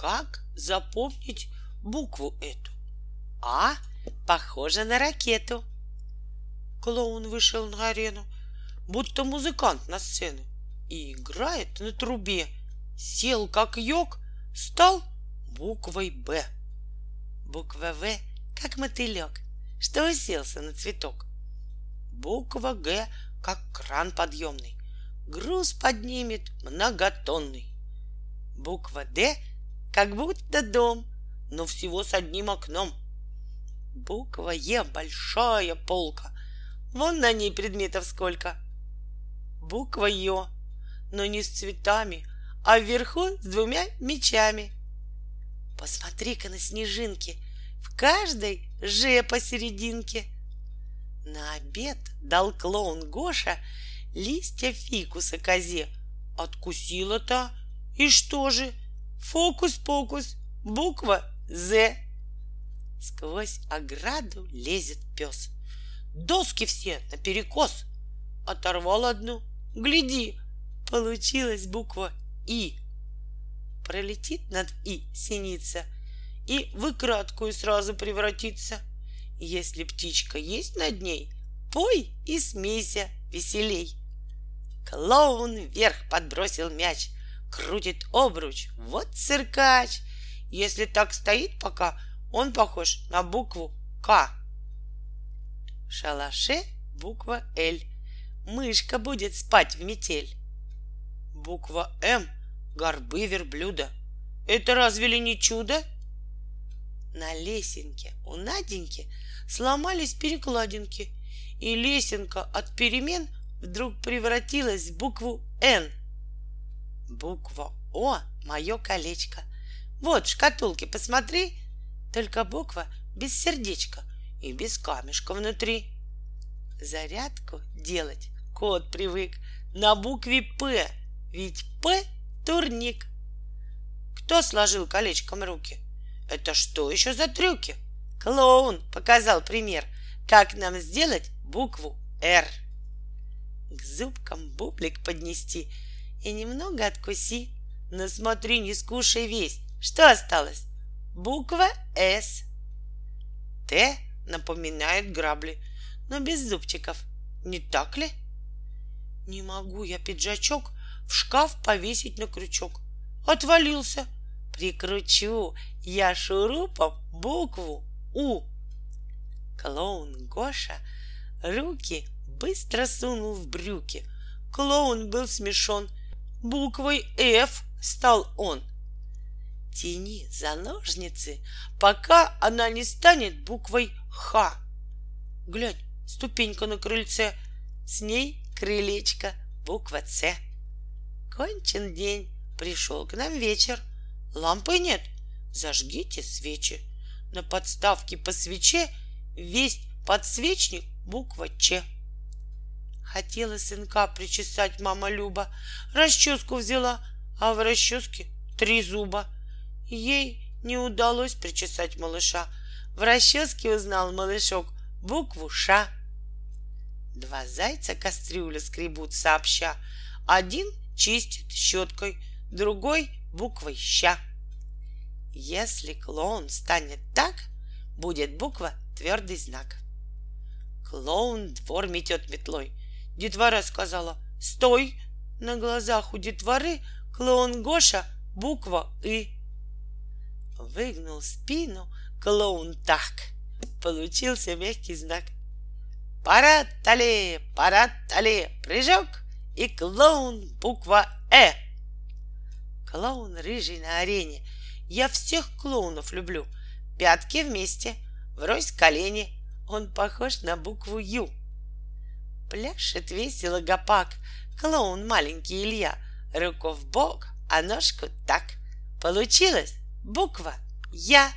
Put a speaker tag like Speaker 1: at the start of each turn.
Speaker 1: Как запомнить букву эту? А похоже на ракету. Клоун вышел на арену, будто музыкант на сцену, и играет на трубе. Сел как йог, стал буквой «Б». Буква «В» как мотылек, что уселся на цветок. Буква «Г» как кран подъемный, груз поднимет многотонный. Буква «Д» как будто дом, но всего с одним окном. Буква «Е» большая полка, вон на ней предметов сколько. Буква «Ё», но не с цветами, а вверху с двумя мечами. Посмотри-ка на снежинки, в каждой «Ж» посерединке. На обед дал клоун Гоша листья фикуса козе. Откусила-то, и что же? Фокус-покус, буква «З». Сквозь ограду лезет пес. Доски все наперекос. Оторвал одну. Гляди, получилась буква «И». Пролетит над «И» синица и в краткую сразу превратится. Если птичка есть над ней, пой и смейся веселей. Клоун вверх подбросил мяч, крутит обруч, вот циркач. Если так стоит пока, он похож на букву К. В шалаше буква Л. Мышка будет спать в метель. Буква М — горбы верблюда. Это разве ли не чудо? На лесенке у Наденьки сломались перекладинки, и лесенка от перемен вдруг превратилась в букву «Н». Буква «О» — мое колечко. Вот в шкатулке, посмотри, только буква без сердечка и без камешка внутри. Зарядку делать кот привык на букве «П», ведь «П» — турник. Кто сложил колечком руки? Это что еще за трюки? Клоун показал пример, как нам сделать букву «Р». К зубкам бублик поднести и немного откуси. Но смотри, не скушай весь. Что осталось? Буква «С». «Т» напоминает грабли, но без зубчиков. Не так ли? Не могу я пиджачок в шкаф повесить на крючок. Отвалился. Прикручу я шурупом букву «У». Клоун Гоша руки быстро сунул в брюки. Клоун был смешон. Буквой «Ф» стал он. Тяни за ножницы, пока она не станет буквой «Х». Глянь, ступенька на крыльце, с ней крылечко, буква «Ц». Кончен день, пришел к нам вечер. Лампы нет, зажгите свечи. На подставке по свече весь подсвечник буква Ч. Хотела сынка причесать мама Люба, расческу взяла, а в расческе три зуба. Ей не удалось причесать малыша. В расческе узнал малышок букву Ш. Два зайца кастрюлю скребут сообща. Один чистит щеткой, другой буквой ща. Если клоун станет так, будет буква твердый знак. Клоун двор метет метлой. Детвора сказала «Стой!» На глазах у детворы клоун Гоша буква «И». Выгнул спину клоун так. Получился мягкий знак. Парад тале, парад тале, прыжок, и клоун буква «Э». Клоун рыжий на арене. Я всех клоунов люблю. Пятки вместе, врозь колени. Он похож на букву «Ю». Пляшет весело гопак, клоун маленький Илья. Руку в бок, а ножку так. Получилась буква «Я».